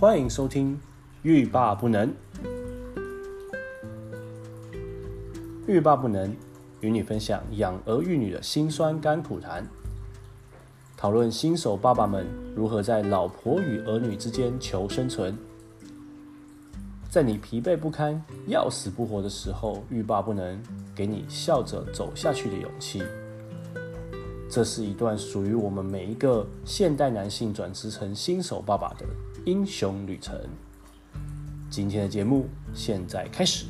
欢迎收听《欲罢不能》。欲罢不能，与你分享养儿育女的辛酸甘苦谈，讨论新手爸爸们如何在老婆与儿女之间求生存。在你疲惫不堪、要死不活的时候，欲罢不能，给你笑着走下去的勇气。这是一段属于我们每一个现代男性转职成新手爸爸的英雄旅程。今天的节目现在开始。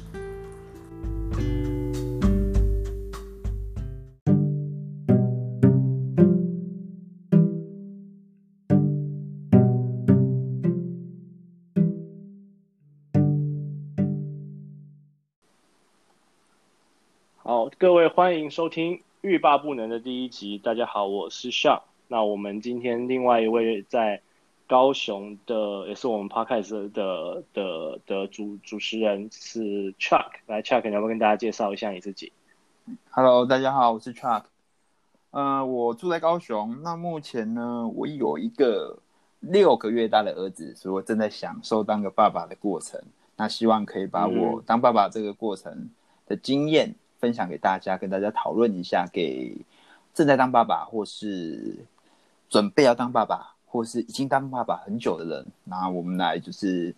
好各位欢迎收听《欲罢不能》的第一集。大家好，我是 Sean。那我们今天另外一位在高雄的，也是我们 Podcast 的的的主主持人是 Chuck。来，Chuck，你要不要跟大家介绍一下你自己？Hello，大家好，我是 Chuck。呃，我住在高雄。那目前呢，我有一个六个月大的儿子，所以我正在享受当个爸爸的过程。那希望可以把我当爸爸这个过程的经验。嗯分享给大家，跟大家讨论一下，给正在当爸爸，或是准备要当爸爸，或是已经当爸爸很久的人，那我们来就是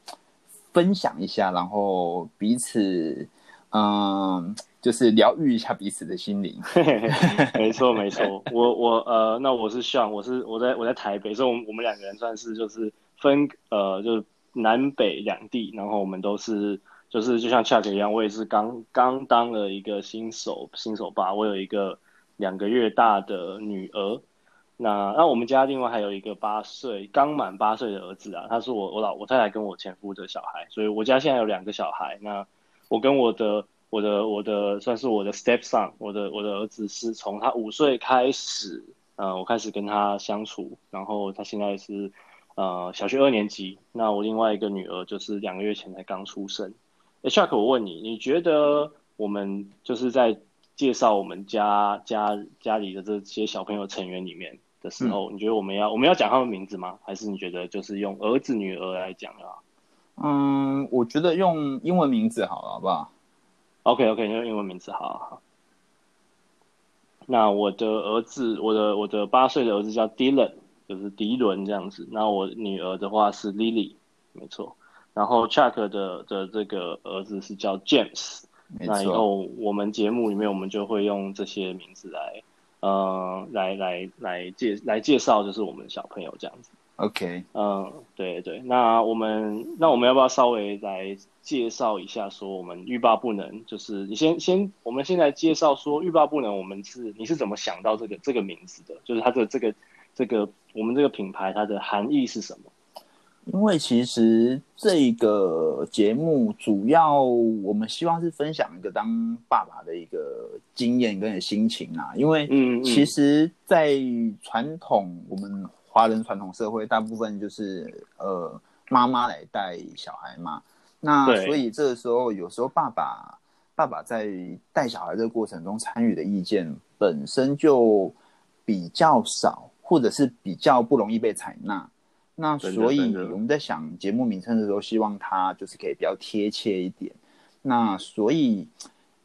分享一下，然后彼此，嗯，就是疗愈一下彼此的心灵。没错，没错。我我呃，那我是像我是我在我在台北，所以我们我们两个人算是就是分呃，就是南北两地，然后我们都是。就是就像 Chuck 一样，我也是刚刚当了一个新手新手爸，我有一个两个月大的女儿。那那我们家另外还有一个八岁刚满八岁的儿子啊，他是我我老我太太跟我前夫的小孩，所以我家现在有两个小孩。那我跟我的我的我的算是我的 stepson，我的我的儿子是从他五岁开始，呃，我开始跟他相处，然后他现在是呃小学二年级。那我另外一个女儿就是两个月前才刚出生。哎，Chuck，我问你，你觉得我们就是在介绍我们家家家里的这些小朋友成员里面的时候，嗯、你觉得我们要我们要讲他们名字吗？还是你觉得就是用儿子女儿来讲啊？嗯，我觉得用英文名字好了，好不好？OK OK，用英文名字好，好，好。那我的儿子，我的我的八岁的儿子叫 Dylan，就是迪伦这样子。那我女儿的话是 Lily，没错。然后 Chuck 的的这个儿子是叫 James，那以后我们节目里面我们就会用这些名字来，呃，来来来介来介绍，就是我们小朋友这样子。OK，嗯，对对，那我们那我们要不要稍微来介绍一下，说我们欲罢不能，就是你先先，我们先来介绍说欲罢不能，我们是你是怎么想到这个这个名字的？就是它的这个这个我们这个品牌它的含义是什么？因为其实这个节目主要我们希望是分享一个当爸爸的一个经验跟心情啊。因为其实，在传统我们华人传统社会，大部分就是呃妈妈来带小孩嘛。那所以这个时候，有时候爸爸爸爸在带小孩这个过程中参与的意见本身就比较少，或者是比较不容易被采纳。那所以我们在想节目名称的时候，希望它就是可以比较贴切一点。那所以，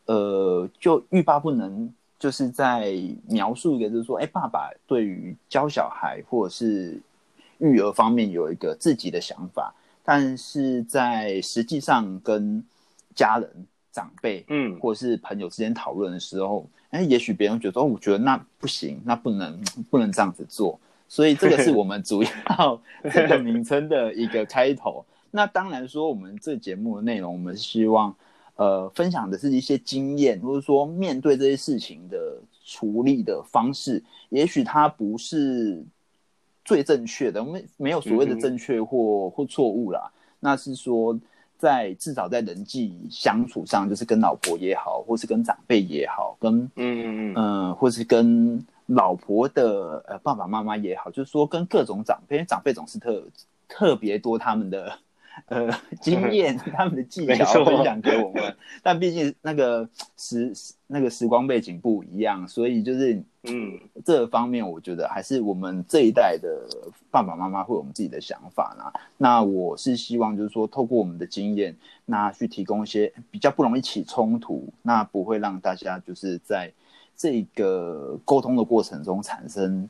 呃，就欲罢不能，就是在描述一个，就是说，哎，爸爸对于教小孩或者是育儿方面有一个自己的想法，但是在实际上跟家人、长辈，嗯，或者是朋友之间讨论的时候，哎，也许别人觉得，哦，我觉得那不行，那不能，不能这样子做。所以这个是我们主要这个名称的一个开头。那当然说，我们这节目的内容，我们希望呃分享的是一些经验，或者说面对这些事情的处理的方式。也许它不是最正确的，没没有所谓的正确或或错误啦。那是说，在至少在人际相处上，就是跟老婆也好，或是跟长辈也好，跟嗯嗯嗯，或是跟。老婆的呃爸爸妈妈也好，就是说跟各种长辈，长辈总是特特别多他们的 呃经验、他们的技巧分享给我们。但毕竟那个时那个时光背景不一样，所以就是嗯，这方面我觉得还是我们这一代的爸爸妈妈会有我们自己的想法啦。那我是希望就是说，透过我们的经验，那去提供一些比较不容易起冲突，那不会让大家就是在这个沟通的过程中产生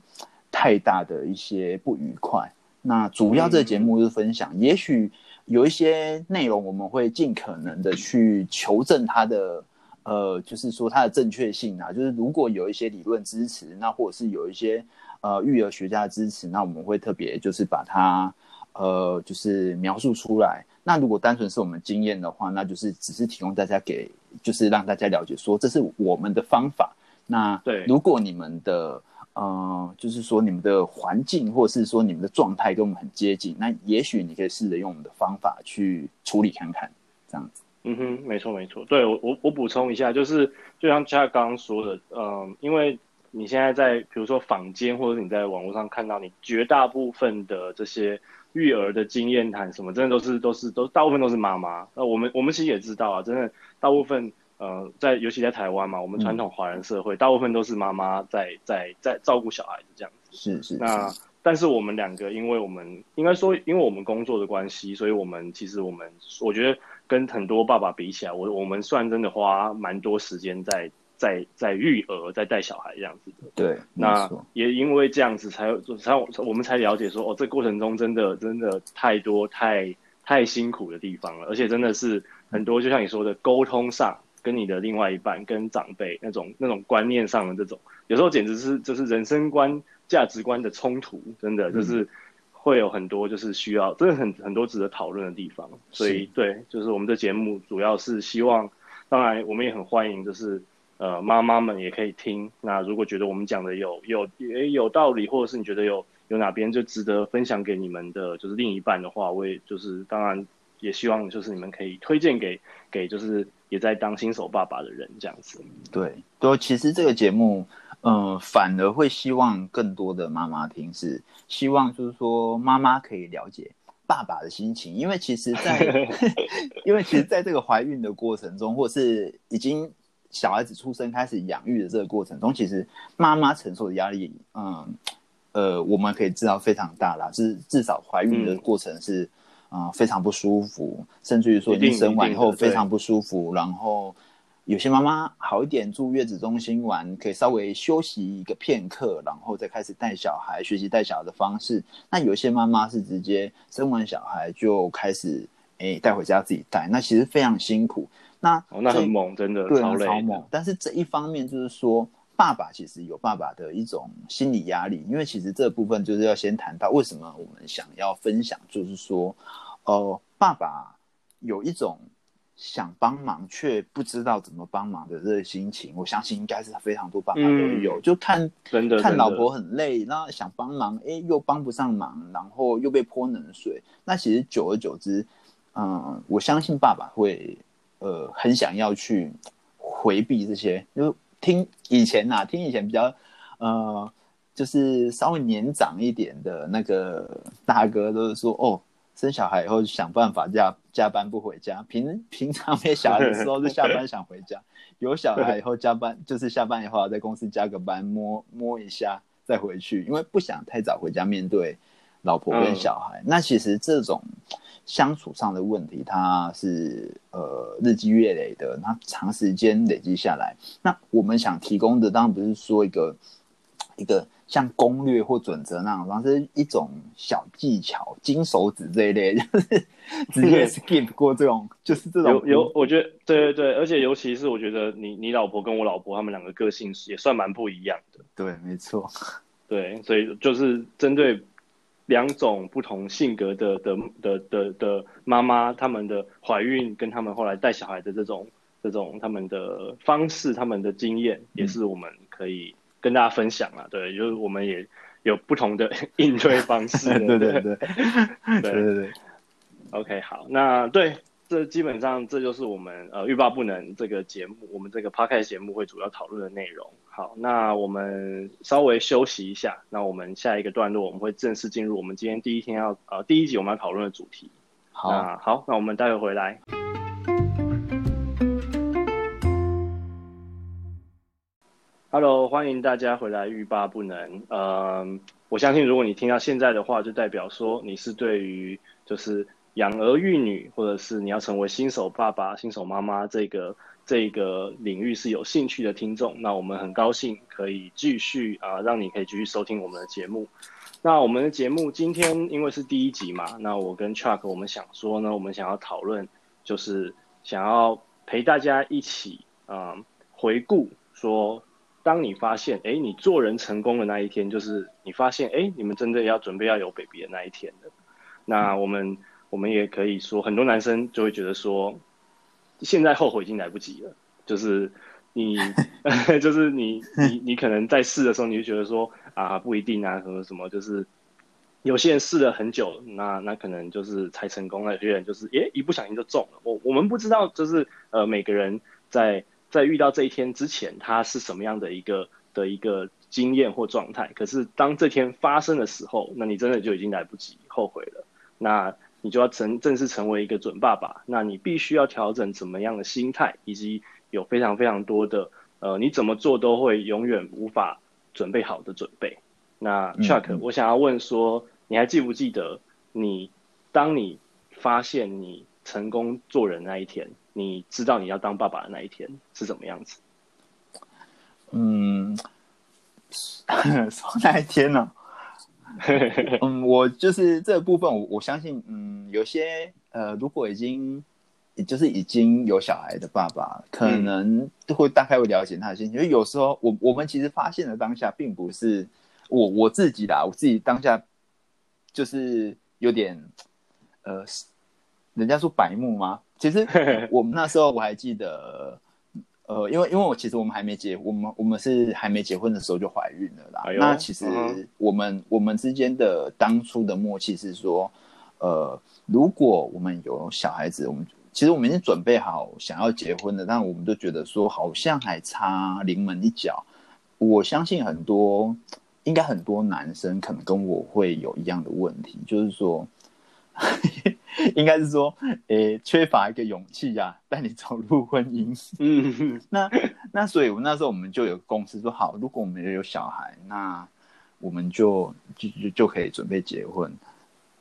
太大的一些不愉快。那主要这节目就是分享，也许有一些内容我们会尽可能的去求证它的，呃，就是说它的正确性啊。就是如果有一些理论支持，那或者是有一些呃育儿学家的支持，那我们会特别就是把它呃就是描述出来。那如果单纯是我们经验的话，那就是只是提供大家给，就是让大家了解说这是我们的方法。那对，如果你们的。呃，就是说你们的环境，或者是说你们的状态跟我们很接近，那也许你可以试着用我们的方法去处理看看，这样子。嗯哼，没错没错。对我我我补充一下，就是就像佳刚刚说的，嗯、呃，因为你现在在比如说坊间，或者你在网络上看到你绝大部分的这些育儿的经验谈什么，真的都是都是都大部分都是妈妈。那我们我们其实也知道啊，真的大部分。呃，在尤其在台湾嘛，我们传统华人社会，嗯、大部分都是妈妈在在在照顾小孩子这样子。是是。那但是我们两个，因为我们应该说，因为我们工作的关系，所以我们其实我们我觉得跟很多爸爸比起来，我我们算真的花蛮多时间在在在育儿，在带小孩这样子的。对。那也因为这样子才有才我们才了解说，哦，这过程中真的真的太多太太辛苦的地方了，而且真的是很多，就像你说的沟通上。跟你的另外一半、跟长辈那种那种观念上的这种，有时候简直是就是人生观、价值观的冲突，真的就是会有很多就是需要，真的很很多值得讨论的地方。所以对，就是我们的节目主要是希望，当然我们也很欢迎，就是呃妈妈们也可以听。那如果觉得我们讲的有有也有道理，或者是你觉得有有哪边就值得分享给你们的，就是另一半的话，我也就是当然也希望就是你们可以推荐给给就是。也在当新手爸爸的人这样子，对，对，其实这个节目，嗯、呃，反而会希望更多的妈妈听，是希望就是说妈妈可以了解爸爸的心情，因为其实在，在因为其实在这个怀孕的过程中，或是已经小孩子出生开始养育的这个过程中，其实妈妈承受的压力，嗯，呃，我们可以知道非常大啦，至至少怀孕的过程是。嗯啊、呃，非常不舒服，甚至于说你生完以后非常不舒服。然后有些妈妈好一点，住月子中心玩，可以稍微休息一个片刻，然后再开始带小孩，学习带小孩的方式。那有些妈妈是直接生完小孩就开始诶带回家自己带，那其实非常辛苦。那、哦、那很猛，真的对超累的，超猛。但是这一方面就是说。爸爸其实有爸爸的一种心理压力，因为其实这部分就是要先谈到为什么我们想要分享，就是说，呃，爸爸有一种想帮忙却不知道怎么帮忙的这个心情，我相信应该是非常多爸爸都有，嗯、就看看老婆很累，那想帮忙，哎，又帮不上忙，然后又被泼冷水，那其实久而久之，嗯、呃，我相信爸爸会呃很想要去回避这些，就。听以前呐、啊，听以前比较，呃，就是稍微年长一点的那个大哥都是说，哦，生小孩以后想办法加加班不回家，平平常没小孩的时候是下班想回家，有小孩以后加班就是下班以后在公司加个班摸摸一下再回去，因为不想太早回家面对老婆跟小孩。嗯、那其实这种。相处上的问题，它是呃日积月累的，那长时间累积下来，那我们想提供的当然不是说一个一个像攻略或准则那样，而是一种小技巧、金手指这一类，就是直接 skip 过这种，就是这种有有，我觉得对对对，而且尤其是我觉得你你老婆跟我老婆他们两个个性也算蛮不一样的，对，没错，对，所以就是针对。两种不同性格的的的的的妈妈，他们的怀孕跟他们后来带小孩的这种这种他们的方式，他们的经验，也是我们可以跟大家分享啊。对，就是我们也有不同的 应对方式。对对 对对对对对。OK，好，那对，这基本上这就是我们呃欲罢不能这个节目，我们这个 Podcast 节目会主要讨论的内容。好，那我们稍微休息一下。那我们下一个段落，我们会正式进入我们今天第一天要呃第一集我们要讨论的主题。好，那好，那我们待会回来。Hello，欢迎大家回来，欲罢不能。嗯，我相信如果你听到现在的话，就代表说你是对于就是养儿育女，或者是你要成为新手爸爸、新手妈妈这个这个领域是有兴趣的听众。那我们很高兴可以继续啊、让你可以继续收听我们的节目。那我们的节目今天因为是第一集嘛，那我跟 Chuck 我们想说呢，我们想要讨论，就是想要陪大家一起啊、回顾说。当你发现，哎，你做人成功的那一天，就是你发现，哎，你们真的要准备要有 baby 的那一天的。那我们我们也可以说，很多男生就会觉得说，现在后悔已经来不及了。就是你，就是你，你，你可能在试的时候，你就觉得说，啊，不一定啊，什么什么，就是有些人试了很久，那那可能就是才成功，那有些人就是，哎，一不小心就中了。我我们不知道，就是呃，每个人在。在遇到这一天之前，他是什么样的一个的一个经验或状态？可是当这天发生的时候，那你真的就已经来不及后悔了。那你就要成正式成为一个准爸爸，那你必须要调整怎么样的心态，以及有非常非常多的呃，你怎么做都会永远无法准备好的准备。那 Chuck，我想要问说，你还记不记得你当你发现你成功做人那一天？你知道你要当爸爸的那一天是怎么样子？嗯，说那一天呢、啊？嗯，我就是这部分我，我我相信，嗯，有些呃，如果已经，就是已经有小孩的爸爸，可能都会大概会了解他的心情。因为有时候，我我们其实发现的当下，并不是我我自己的，我自己当下就是有点，呃，人家说白目吗？其实 我们那时候我还记得，呃，因为因为我其实我们还没结，我们我们是还没结婚的时候就怀孕了啦。哎、那其实我们、嗯、我们之间的当初的默契是说，呃，如果我们有小孩子，我们其实我们已经准备好想要结婚了，但我们都觉得说好像还差临门一脚。我相信很多应该很多男生可能跟我会有一样的问题，就是说。应该是说，诶、欸，缺乏一个勇气呀、啊，带你走入婚姻。嗯，那那所以，我那时候我们就有共识说，好，如果我们有小孩，那我们就就就就可以准备结婚。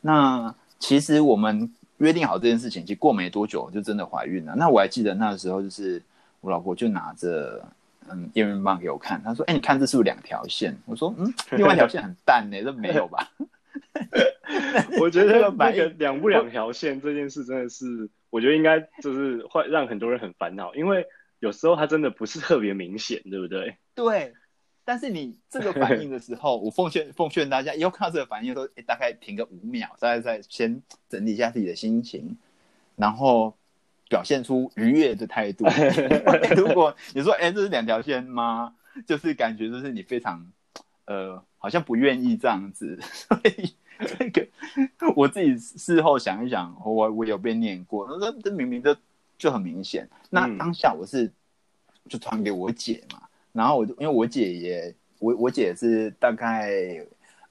那其实我们约定好这件事情，其实过没多久就真的怀孕了。那我还记得那个时候，就是我老婆就拿着嗯验孕棒给我看，她说：“哎、欸，你看这是不是两条线？”我说：“嗯，另外一条线很淡呢、欸，这没有吧？” 我觉得那个两不两条线这件事真的是，我觉得应该就是会让很多人很烦恼，因为有时候它真的不是特别明显，对不对？对。但是你这个反应的时候，我奉劝奉劝大家，以后看到这个反应的时候，大概停个五秒，再再先整理一下自己的心情，然后表现出愉悦的态度。如果你说，哎，这是两条线吗？就是感觉就是你非常呃，好像不愿意这样子，所以。这个我自己事后想一想，我我有被念过，那这明明就就很明显。那当下我是就传给我姐嘛，然后我就因为我姐也我我姐是大概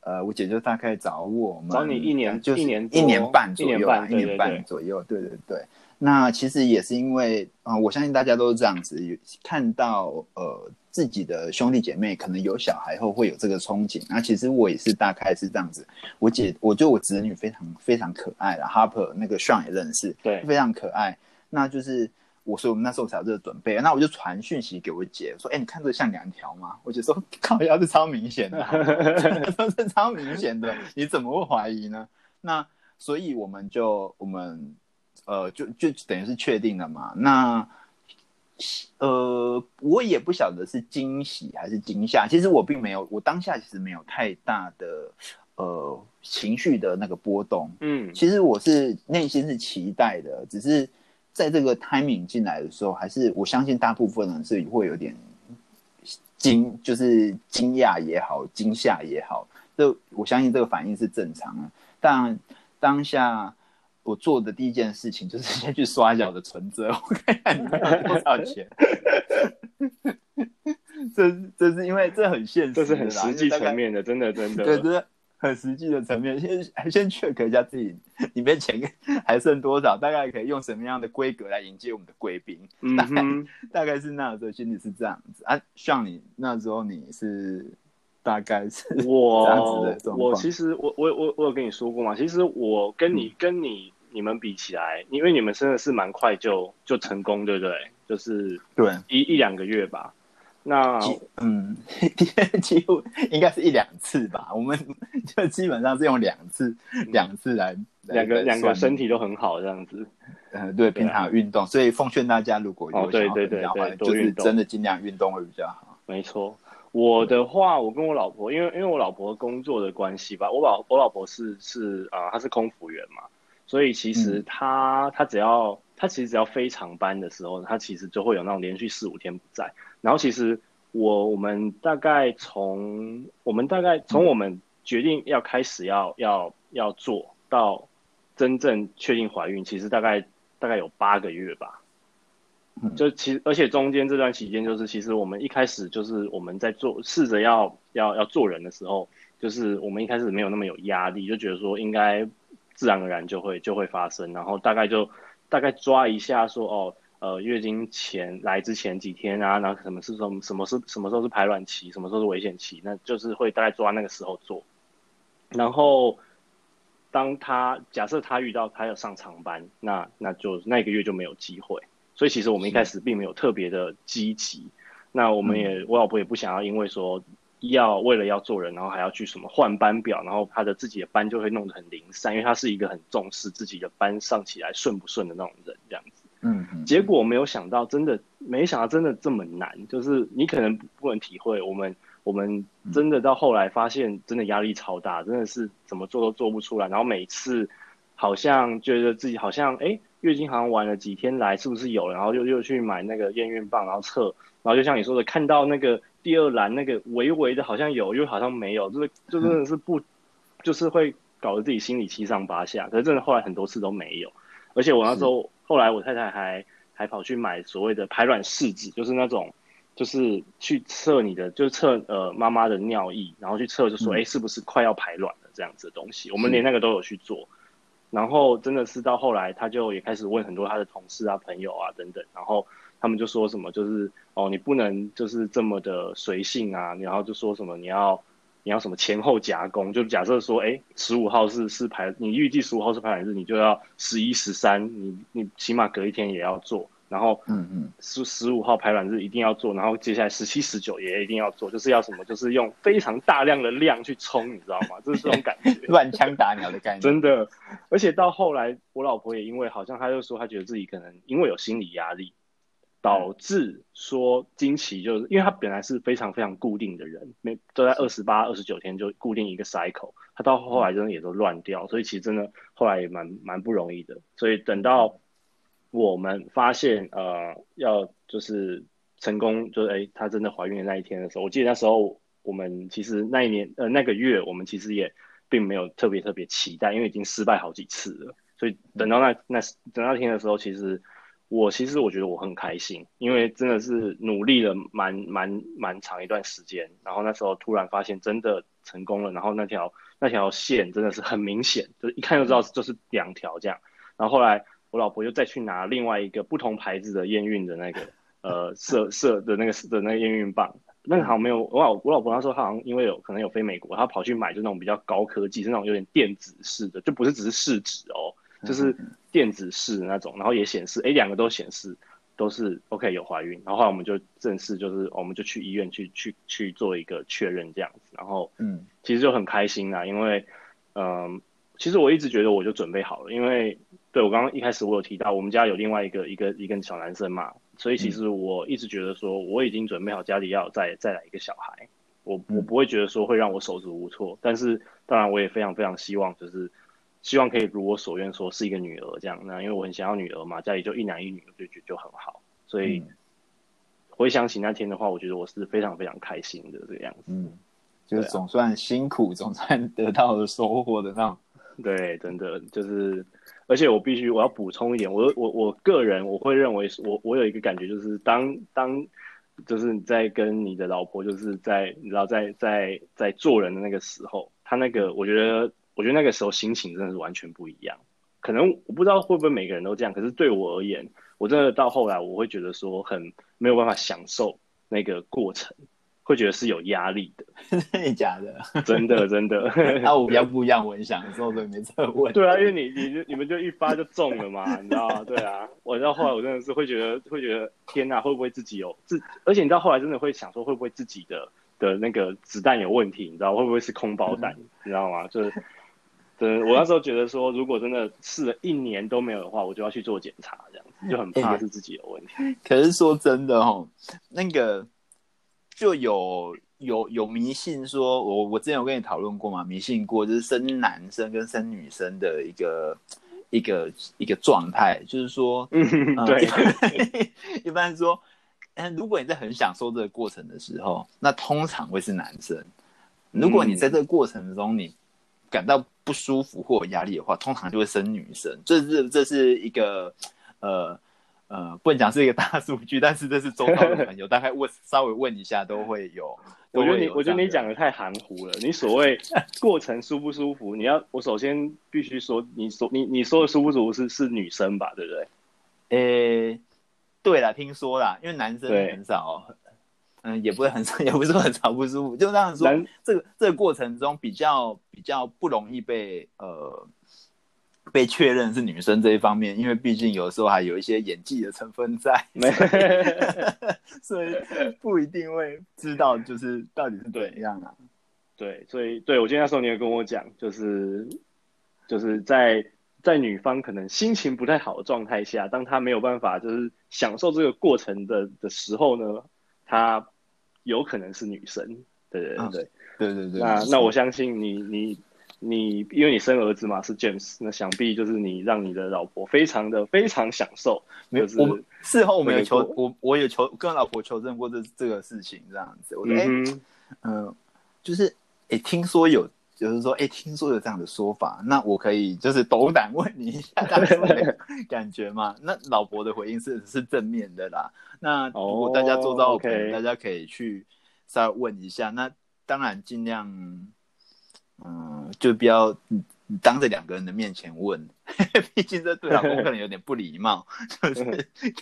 呃我姐就大概找我嘛找你一年就是一年一年半左右，一年半，左右，对对对。那其实也是因为啊、呃，我相信大家都是这样子，看到呃。自己的兄弟姐妹可能有小孩后会有这个憧憬，那其实我也是大概是这样子。我姐，我觉得我侄女非常非常可爱啦，Harper 那个 Sean 也认识，对，非常可爱。那就是我说我们那时候才有这个准备，那我就传讯息给我姐说：“哎、欸，你看这像两条吗？”我姐说：“ 靠，要是超明显的，都是超明显的，你怎么会怀疑呢？”那所以我们就我们呃就就等于是确定了嘛。那呃，我也不晓得是惊喜还是惊吓。其实我并没有，我当下其实没有太大的呃情绪的那个波动。嗯，其实我是内心是期待的，只是在这个 timing 进来的时候，还是我相信大部分人是会有点惊，就是惊讶也好，惊吓也好，这我相信这个反应是正常的。但当下。我做的第一件事情就是先去刷一下我的存折，我看看里面有多少钱。这这是因为这很现实，这是很实际层面的，真的真的。对这是，很实际的层面，先 先 check 一下自己里面钱还剩多少，大概可以用什么样的规格来迎接我们的贵宾。嗯、大概大概是那时候心里是这样子啊。像你那时候你是大概是我这样子的状况。我其实我我我我有跟你说过嘛，其实我跟你、嗯、跟你你们比起来，因为你们真的是蛮快就就成功，对不对？就是对一一两个月吧。那嗯，几乎应该是一两次吧。我们就基本上是用两次两、嗯、次来两个两个身体都很好这样子。嗯，对，平常运动、啊，所以奉劝大家如果有想要比较好，就是真的尽量运动会比较好。没错，我的话，我跟我老婆，因为因为我老婆工作的关系吧，我老我老婆是是啊，她、呃、是空服员嘛，所以其实她她、嗯、只要他其实只要非常班的时候，他其实就会有那种连续四五天不在。然后其实我我们大概从我们大概从我们决定要开始要要要做到真正确定怀孕，其实大概大概有八个月吧。就其实而且中间这段期间，就是其实我们一开始就是我们在做试着要要要做人的时候，就是我们一开始没有那么有压力，就觉得说应该自然而然就会就会发生，然后大概就大概抓一下说哦。呃，月经前来之前几天啊，然后什么是什么什么是什么时候是排卵期，什么时候是危险期，那就是会大概抓那个时候做。然后，当他假设他遇到他要上长班，那那就那个月就没有机会。所以其实我们一开始并没有特别的积极。那我们也、嗯，我老婆也不想要，因为说要为了要做人，然后还要去什么换班表，然后他的自己的班就会弄得很零散，因为他是一个很重视自己的班上起来顺不顺的那种人，这样子。嗯，结果没有想到，真的没想到真的这么难，就是你可能不能体会，我们我们真的到后来发现，真的压力超大，真的是怎么做都做不出来。然后每次好像觉得自己好像哎，月经好像晚了几天来，是不是有？然后又又去买那个验孕棒，然后测，然后就像你说的，看到那个第二栏那个微微的，好像有，又好像没有，就是就真的是不，就是会搞得自己心里七上八下。可是真的后来很多次都没有，而且我那时候。后来我太太还还跑去买所谓的排卵试纸，就是那种，就是去测你的，就是测呃妈妈的尿液，然后去测就说，哎、嗯，是不是快要排卵了这样子的东西。我们连那个都有去做，然后真的是到后来，他就也开始问很多他的同事啊、朋友啊等等，然后他们就说什么，就是哦，你不能就是这么的随性啊，然后就说什么你要。你要什么前后夹攻？就假设说，哎，十五号是是排，你预计十五号是排卵日，你就要十一、十三，你你起码隔一天也要做。然后，嗯嗯，十十五号排卵日一定要做，然后接下来十七、十九也一定要做，就是要什么？就是用非常大量的量去冲，你知道吗？就是这种感觉，乱枪打鸟的感觉。真的，而且到后来，我老婆也因为好像她就说，她觉得自己可能因为有心理压力。导致说惊奇就是，因为他本来是非常非常固定的人，每都在二十八、二十九天就固定一个 cycle，他到后来真的也都乱掉，所以其实真的后来也蛮蛮不容易的。所以等到我们发现呃要就是成功，就是哎她真的怀孕的那一天的时候，我记得那时候我们其实那一年呃那个月我们其实也并没有特别特别期待，因为已经失败好几次了，所以等到那那等那天的时候，其实。我其实我觉得我很开心，因为真的是努力了蛮蛮蛮长一段时间，然后那时候突然发现真的成功了，然后那条那条线真的是很明显，就是一看就知道就是两条这样。然后后来我老婆又再去拿另外一个不同牌子的验孕的那个呃色色的那个的那个验孕棒，那个好像没有我老我老婆那时候好像因为有可能有飞美国，她跑去买就那种比较高科技，是那种有点电子式的，就不是只是试纸哦。就是电子式的那种，然后也显示，哎，两个都显示都是 OK 有怀孕，然后后来我们就正式就是我们就去医院去去去做一个确认这样子，然后嗯，其实就很开心啦，因为嗯、呃，其实我一直觉得我就准备好了，因为对我刚刚一开始我有提到我们家有另外一个一个一个小男生嘛，所以其实我一直觉得说我已经准备好家里要再再来一个小孩，我我不会觉得说会让我手足无措，但是当然我也非常非常希望就是。希望可以如我所愿，说是一个女儿这样。那因为我很想要女儿嘛，家里就一男一女，就觉得就很好。所以回想起那天的话，我觉得我是非常非常开心的这个样子。嗯，就是总算辛苦，总算得到了收获的那种。对，真的就是，而且我必须我要补充一点，我我我个人我会认为，我我有一个感觉，就是当当就是你在跟你的老婆，就是在你知道在在在做人的那个时候。他那个，我觉得，我觉得那个时候心情真的是完全不一样。可能我不知道会不会每个人都这样，可是对我而言，我真的到后来我会觉得说很没有办法享受那个过程。会觉得是有压力的，真的假的？真的真的。那我比较 不一样，我很享受，所以没这个问。对啊，因为你你就你们就一发就中了嘛，你知道吗？对啊，我到后来我真的是会觉得会觉得天哪，会不会自己有自？而且你到后来真的会想说，会不会自己的的那个子弹有问题？你知道会不会是空包弹？嗯、你知道吗？就是，对，我那时候觉得说，如果真的试了一年都没有的话，我就要去做检查，这样子就很怕是自己有问题。欸、可是说真的哦，那个。就有有有迷信说，我我之前有跟你讨论过嘛，迷信过就是生男生跟生女生的一个一个一个状态，就是说，嗯，呃、对，一般说，嗯，如果你在很享受这个过程的时候，那通常会是男生；如果你在这个过程中你感到不舒服或有压力的话，通常就会生女生。这是这是一个呃。呃，不能讲是一个大数据，但是这是周遭的朋友，大概问稍微问一下都会有。我觉得你，我觉得你讲的太含糊了。你所谓 过程舒不舒服，你要我首先必须说，你说你你说的舒不舒服是是女生吧，对不对？呃、欸，对了，听说啦，因为男生很少，嗯，也不会很少，也不是说很少不舒服，就这样说，这个这个过程中比较比较不容易被呃。被确认是女生这一方面，因为毕竟有时候还有一些演技的成分在，所以 不一定会知道就是到底是怎样啊。对，所以对我今天那时候你也跟我讲，就是就是在在女方可能心情不太好的状态下，当她没有办法就是享受这个过程的的时候呢，她有可能是女生。对对对对、嗯、对对对。那那我相信你你。你因为你生儿子嘛是 James，那想必就是你让你的老婆非常的非常享受。没有，我事后我没有求我，我也求跟老婆求证过这这个事情，这样子。我说，哎、嗯，就是，哎，听说有，就是说，哎，听说有这样的说法，那我可以就是斗胆问你一下，当时的感觉吗？那老婆的回应是是正面的啦。那如果大家做到 OK，大家可以去稍微问一下。那当然尽量。嗯，就不要当着两个人的面前问，毕竟这对老公可能有点不礼貌，就是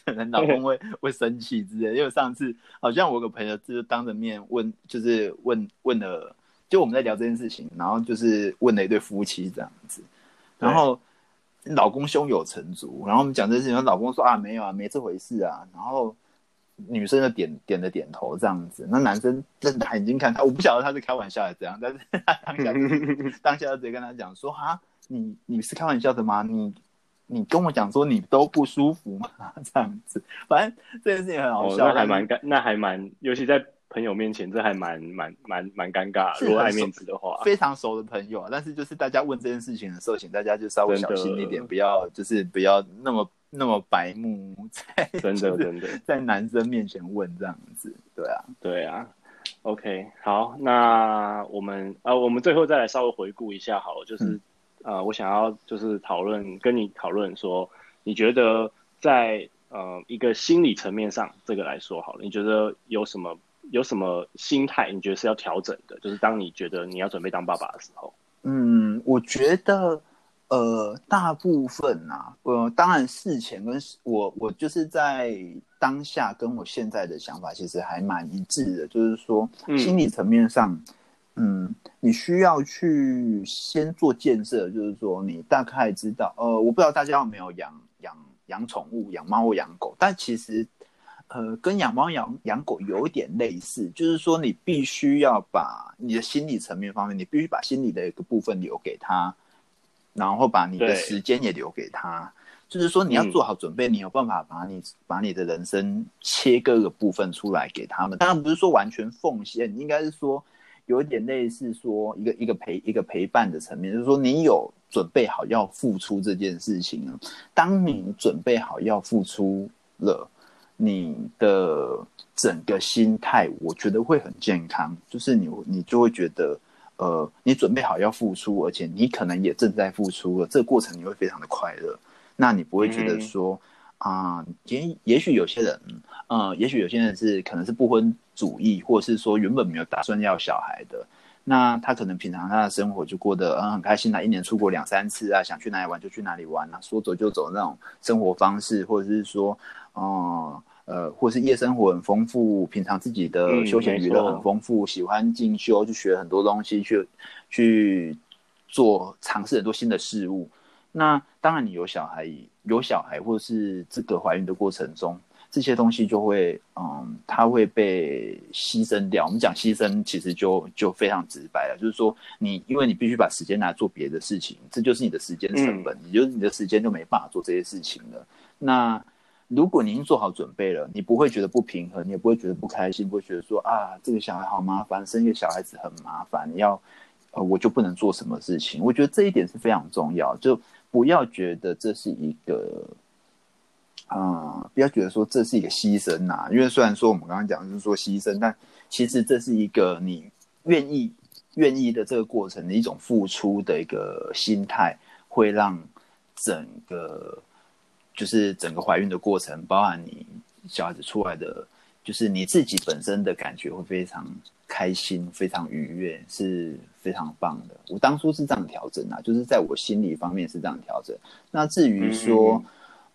可能老公会 会生气之类。因为上次好像我有个朋友就是当着面问，就是问问了，就我们在聊这件事情，然后就是问了一对夫妻这样子，然后老公胸有成竹，然后我们讲这件事情，老公说啊没有啊，没这回事啊，然后。女生就点点了点头，这样子。那男生瞪大眼睛看他，我不晓得他是开玩笑还是怎样，但是他当下 当下就直接跟他讲说：“啊，你你是开玩笑的吗？你你跟我讲说你都不舒服吗？这样子，反正这件事情很好笑，哦、那还蛮尴，那还蛮，尤其在朋友面前，这还蛮蛮蛮蛮尴尬。如果爱面子的话，非常熟的朋友啊，但是就是大家问这件事情的时候，请大家就稍微小心一点，不要就是不要那么。那么白目，在真的 真的在男生面前问这样子，对啊，对啊，OK，好，那我们啊，我们最后再来稍微回顾一下，好了，就是、嗯、呃，我想要就是讨论跟你讨论说，你觉得在呃一个心理层面上，这个来说好了，你觉得有什么有什么心态，你觉得是要调整的？就是当你觉得你要准备当爸爸的时候，嗯，我觉得。呃，大部分啊，呃，当然事前跟我我就是在当下跟我现在的想法其实还蛮一致的，就是说心理层面上，嗯，嗯，你需要去先做建设，就是说你大概知道，呃，我不知道大家有没有养养养宠物，养猫或养狗，但其实呃，跟养猫养养狗有一点类似，就是说你必须要把你的心理层面方面，你必须把心理的一个部分留给他。然后把你的时间也留给他，就是说你要做好准备，嗯、你有办法把你把你的人生切割个部分出来给他们。当然不是说完全奉献，应该是说有一点类似说一个一个陪一个陪伴的层面，就是说你有准备好要付出这件事情了。当你准备好要付出了，你的整个心态我觉得会很健康，就是你你就会觉得。呃，你准备好要付出，而且你可能也正在付出了，这个过程你会非常的快乐。那你不会觉得说啊，也、也许有些人，呃，也许有些人是可能是不婚主义，或者是说原本没有打算要小孩的。那他可能平常他的生活就过得嗯很开心啊，一年出国两三次啊，想去哪里玩就去哪里玩啊，说走就走那种生活方式，或者是说，嗯呃，或是夜生活很丰富，平常自己的休闲娱乐很丰富，嗯、喜欢进修，就学很多东西，去去做尝试很多新的事物。那当然，你有小孩，有小孩，或者是这个怀孕的过程中。这些东西就会，嗯，它会被牺牲掉。我们讲牺牲，其实就就非常直白了，就是说你，因为你必须把时间拿来做别的事情，这就是你的时间成本，也、嗯、就是你的时间就没办法做这些事情了。那如果你已经做好准备了，你不会觉得不平衡，你也不会觉得不开心，不会觉得说啊，这个小孩好麻烦，生一个小孩子很麻烦，要，呃，我就不能做什么事情。我觉得这一点是非常重要，就不要觉得这是一个。啊、嗯，不要觉得说这是一个牺牲呐、啊，因为虽然说我们刚刚讲的是说牺牲，但其实这是一个你愿意愿意的这个过程的一种付出的一个心态，会让整个就是整个怀孕的过程，包含你小孩子出来的，就是你自己本身的感觉会非常开心、非常愉悦，是非常棒的。我当初是这样调整啊，就是在我心理方面是这样调整。那至于说，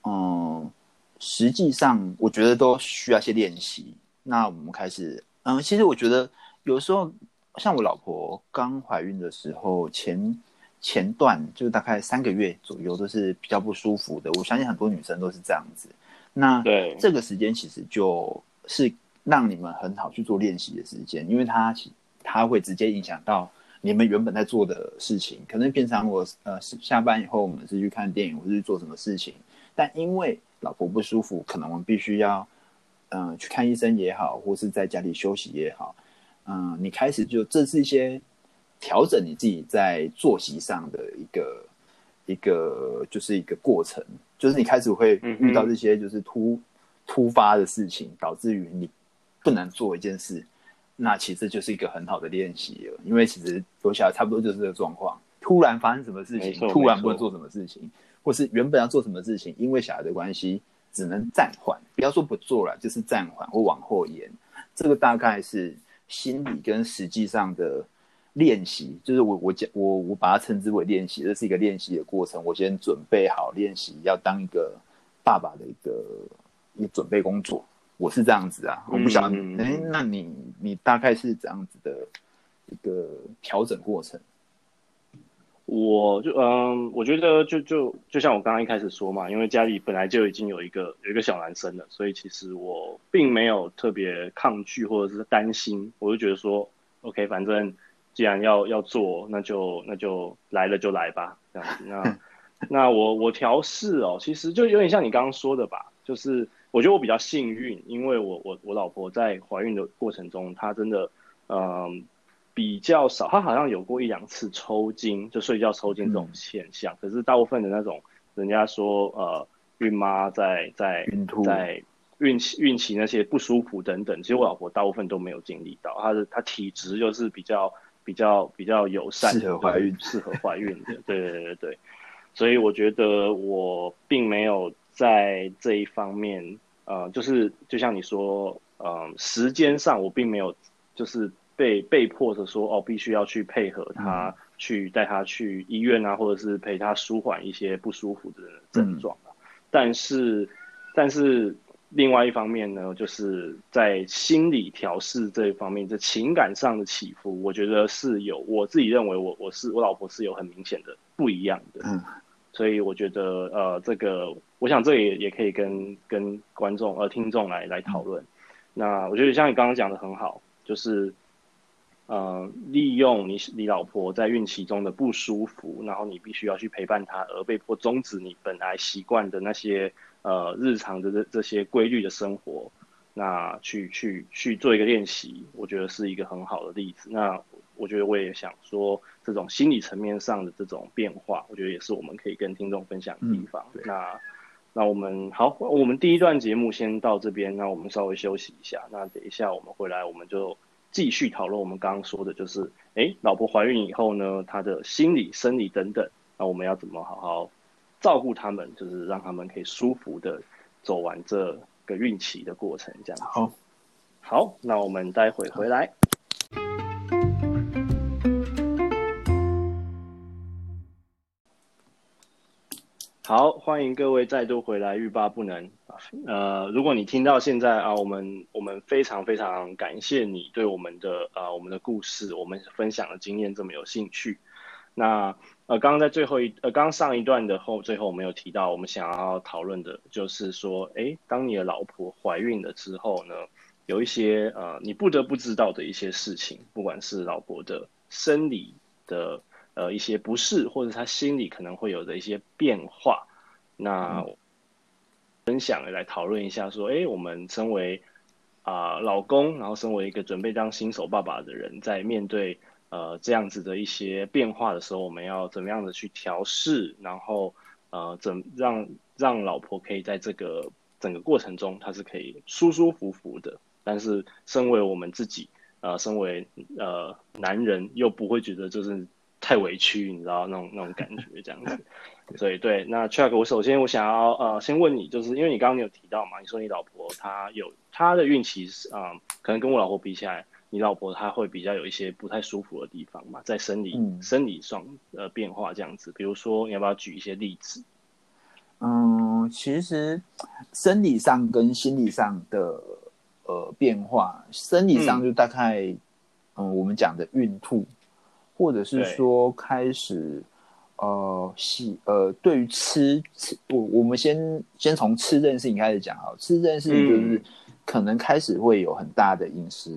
嗯。嗯实际上，我觉得都需要一些练习。那我们开始，嗯，其实我觉得有时候，像我老婆刚怀孕的时候，前前段就大概三个月左右都是比较不舒服的。我相信很多女生都是这样子。那对这个时间其实就是让你们很好去做练习的时间，因为它它会直接影响到你们原本在做的事情。可能平常我呃下班以后，我们是去看电影，或是去做什么事情，但因为老婆不舒服，可能我们必须要，嗯、呃，去看医生也好，或是在家里休息也好，嗯、呃，你开始就这是一些调整你自己在作息上的一个一个就是一个过程，就是你开始会遇到这些就是突、嗯、突发的事情，导致于你不能做一件事，那其实就是一个很好的练习了，因为其实留下来差不多就是这个状况，突然发生什么事情，突然不能做什么事情。或是原本要做什么事情，因为小孩的关系，只能暂缓。不要说不做了，就是暂缓或往后延。这个大概是心理跟实际上的练习，就是我我讲我我把它称之为练习，这是一个练习的过程。我先准备好练习要当一个爸爸的一个一个准备工作。我是这样子啊，我不晓得，哎、嗯，那你你大概是怎样子的一个调整过程？我就嗯，我觉得就就就像我刚刚一开始说嘛，因为家里本来就已经有一个有一个小男生了，所以其实我并没有特别抗拒或者是担心，我就觉得说，OK，反正既然要要做，那就那就来了就来吧，这样子。那那我我调试哦，其实就有点像你刚刚说的吧，就是我觉得我比较幸运，因为我我我老婆在怀孕的过程中，她真的嗯。比较少，她好像有过一两次抽筋，就睡觉抽筋这种现象。嗯、可是大部分的那种，人家说呃，孕妈在在在孕期孕期那些不舒服等等，其实我老婆大部分都没有经历到。她的她体质就是比较比较比较友善，适合怀孕，适合怀孕的。对对对对，所以我觉得我并没有在这一方面，呃，就是就像你说，呃，时间上我并没有就是。被被迫的说哦，必须要去配合他，嗯、去带他去医院啊，或者是陪他舒缓一些不舒服的症状，嗯、但是，但是另外一方面呢，就是在心理调试这一方面，在情感上的起伏，我觉得是有，我自己认为我我是我老婆是有很明显的不一样的。嗯，所以我觉得呃，这个我想这也也可以跟跟观众呃听众来来讨论。嗯、那我觉得像你刚刚讲的很好，就是。呃，利用你你老婆在孕期中的不舒服，然后你必须要去陪伴她，而被迫终止你本来习惯的那些呃日常的这这些规律的生活，那去去去做一个练习，我觉得是一个很好的例子。那我觉得我也想说，这种心理层面上的这种变化，我觉得也是我们可以跟听众分享的地方。嗯、那那我们好，我们第一段节目先到这边，那我们稍微休息一下，那等一下我们回来我们就。继续讨论我们刚刚说的，就是，哎，老婆怀孕以后呢，她的心理、生理等等，那我们要怎么好好照顾他们就是让他们可以舒服的走完这个孕期的过程这样好。好那我们待会回来。好欢迎各位再度回来欲罢不能。啊呃如果你听到现在啊我们我们非常非常感谢你对我们的啊我们的故事我们分享的经验这么有兴趣。那呃，刚刚在最后一呃，刚刚上一段的后最后我们有提到，我们想要讨论的就是说，诶，当你的老婆怀孕了之后呢，有一些呃你不得不知道的一些事情，不管是老婆的生理的。呃，一些不适，或者她心里可能会有的一些变化，那分享来讨论一下，说，哎，我们身为啊、呃、老公，然后身为一个准备当新手爸爸的人，在面对呃这样子的一些变化的时候，我们要怎么样的去调试，然后呃怎让让老婆可以在这个整个过程中，她是可以舒舒服服的，但是身为我们自己，呃，身为呃男人，又不会觉得就是。太委屈，你知道那种那种感觉这样子，所以对。那 Chuck，我首先我想要呃先问你，就是因为你刚刚你有提到嘛，你说你老婆她有她的孕期是啊、呃，可能跟我老婆比起来，你老婆她会比较有一些不太舒服的地方嘛，在生理、嗯、生理上呃变化这样子。比如说，你要不要举一些例子？嗯，其实生理上跟心理上的呃变化，生理上就大概嗯、呃、我们讲的孕吐。或者是说开始，呃，喜呃，对于吃吃，我我们先先从吃这件事情开始讲啊。吃这件事情就是可能开始会有很大的饮食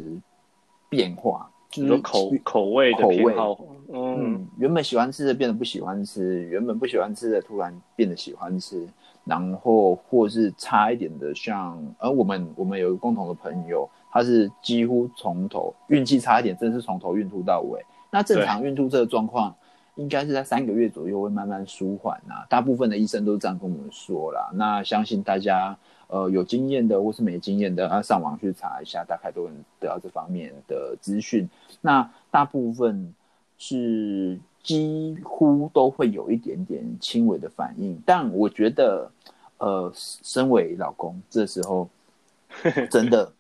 变化，嗯、就是口口味的偏好口味，嗯，嗯，原本喜欢吃的变得不喜欢吃，原本不喜欢吃的突然变得喜欢吃，然后或是差一点的像，像而我们我们有一个共同的朋友，他是几乎从头运气差一点，真是从头孕吐到尾。那正常孕吐这个状况，应该是在三个月左右会慢慢舒缓啊。大部分的医生都这样跟我们说啦。那相信大家，呃，有经验的或是没经验的，啊，上网去查一下，大概都能得到这方面的资讯。那大部分是几乎都会有一点点轻微的反应，但我觉得，呃，身为老公，这时候 真的，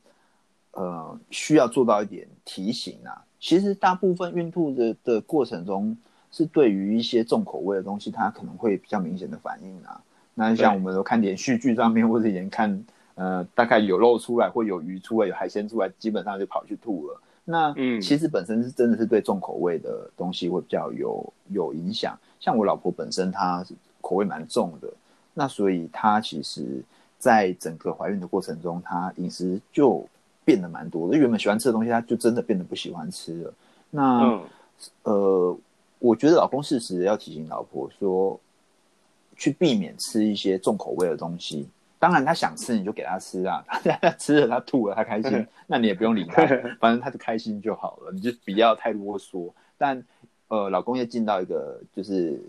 呃，需要做到一点提醒啊。其实大部分孕吐的的过程中，是对于一些重口味的东西，它可能会比较明显的反应啊。那像我们都看连续剧上面，或者以前看，呃，大概有肉出来，或有鱼出来，有海鲜出来，基本上就跑去吐了。那嗯，其实本身是真的是对重口味的东西会比较有有影响。像我老婆本身她口味蛮重的，那所以她其实在整个怀孕的过程中，她饮食就。变得蛮多的，原本喜欢吃的东西，她就真的变得不喜欢吃了。那、嗯、呃，我觉得老公适时要提醒老婆说，去避免吃一些重口味的东西。当然，他想吃你就给他吃啊，他吃了他吐了他开心，那你也不用理他，反正他就开心就好了，你就不要太啰嗦。但呃，老公要尽到一个就是